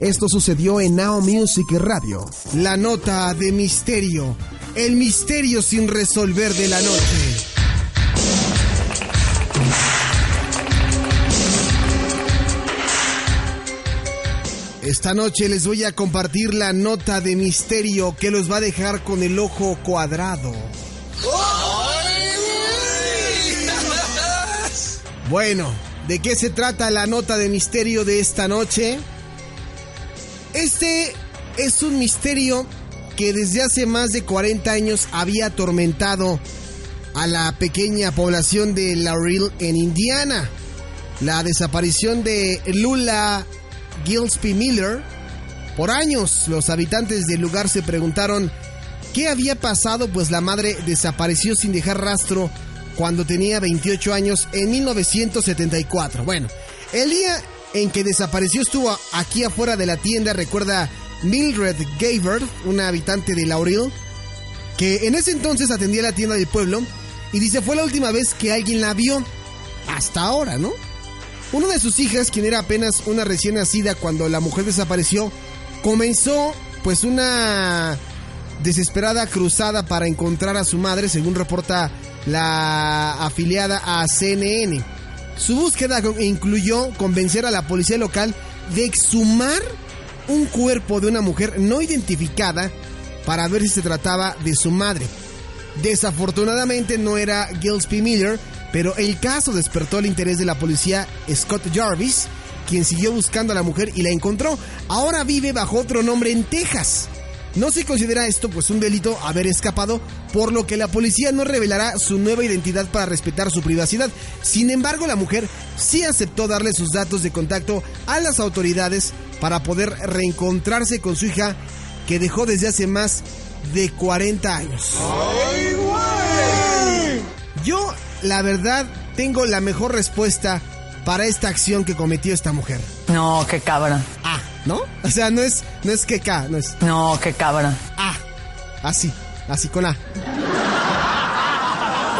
Esto sucedió en Now Music Radio. La nota de misterio. El misterio sin resolver de la noche. Esta noche les voy a compartir la nota de misterio que los va a dejar con el ojo cuadrado. Bueno, ¿de qué se trata la nota de misterio de esta noche? Este es un misterio que desde hace más de 40 años había atormentado a la pequeña población de Laurel en Indiana. La desaparición de Lula Gillespie Miller. Por años los habitantes del lugar se preguntaron qué había pasado pues la madre desapareció sin dejar rastro cuando tenía 28 años en 1974. Bueno, el día en que desapareció estuvo aquí afuera de la tienda, recuerda Mildred Gaver, una habitante de Laurel, que en ese entonces atendía la tienda del pueblo y dice fue la última vez que alguien la vio. Hasta ahora, ¿no? Una de sus hijas, quien era apenas una recién nacida cuando la mujer desapareció, comenzó pues una desesperada cruzada para encontrar a su madre, según reporta la afiliada a CNN. Su búsqueda incluyó convencer a la policía local de exhumar un cuerpo de una mujer no identificada para ver si se trataba de su madre. Desafortunadamente no era Gillespie Miller, pero el caso despertó el interés de la policía Scott Jarvis, quien siguió buscando a la mujer y la encontró. Ahora vive bajo otro nombre en Texas. No se considera esto pues un delito haber escapado, por lo que la policía no revelará su nueva identidad para respetar su privacidad. Sin embargo, la mujer sí aceptó darle sus datos de contacto a las autoridades para poder reencontrarse con su hija que dejó desde hace más de 40 años. Yo, la verdad, tengo la mejor respuesta para esta acción que cometió esta mujer. No, qué cabrón. Ah, ¿no? O sea, no es, no es que K, no es. No, qué cabrón. Ah, así, así con A.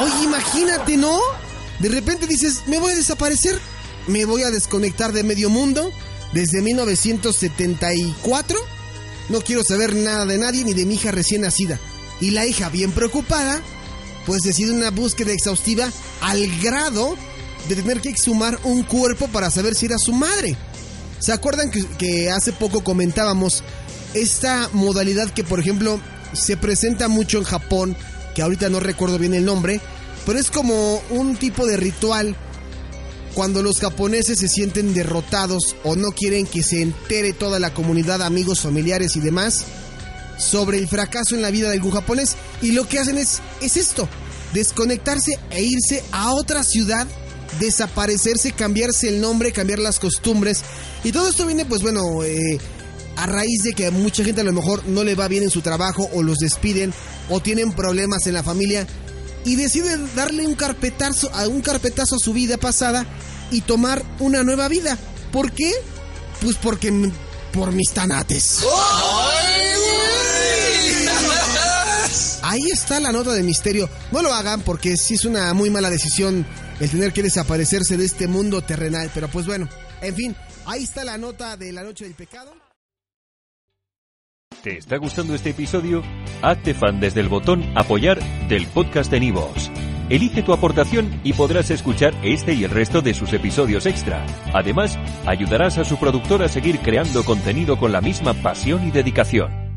Oye, imagínate, ¿no? De repente dices, me voy a desaparecer, me voy a desconectar de medio mundo desde 1974. No quiero saber nada de nadie ni de mi hija recién nacida. Y la hija, bien preocupada, pues decide una búsqueda exhaustiva al grado de tener que exhumar un cuerpo para saber si era su madre. ¿Se acuerdan que, hace poco comentábamos esta modalidad que, por ejemplo, se presenta mucho en Japón, que ahorita no recuerdo bien el nombre, pero es como un tipo de ritual cuando los japoneses se sienten derrotados o no quieren que se entere toda la comunidad, amigos, familiares y demás sobre el fracaso en la vida de algún japonés y lo que hacen es, es esto, desconectarse e irse a otra ciudad desaparecerse, cambiarse el nombre, cambiar las costumbres. Y todo esto viene, pues bueno, eh, a raíz de que a mucha gente a lo mejor no le va bien en su trabajo o los despiden o tienen problemas en la familia y deciden darle un carpetazo a un carpetazo a su vida pasada y tomar una nueva vida. ¿Por qué? Pues porque por mis tanates. Ahí está la nota de misterio. No lo hagan porque sí es una muy mala decisión el tener que desaparecerse de este mundo terrenal. Pero pues bueno, en fin, ahí está la nota de la noche del pecado. ¿Te está gustando este episodio? Hazte fan desde el botón apoyar del podcast de Nivos. Elige tu aportación y podrás escuchar este y el resto de sus episodios extra. Además, ayudarás a su productor a seguir creando contenido con la misma pasión y dedicación.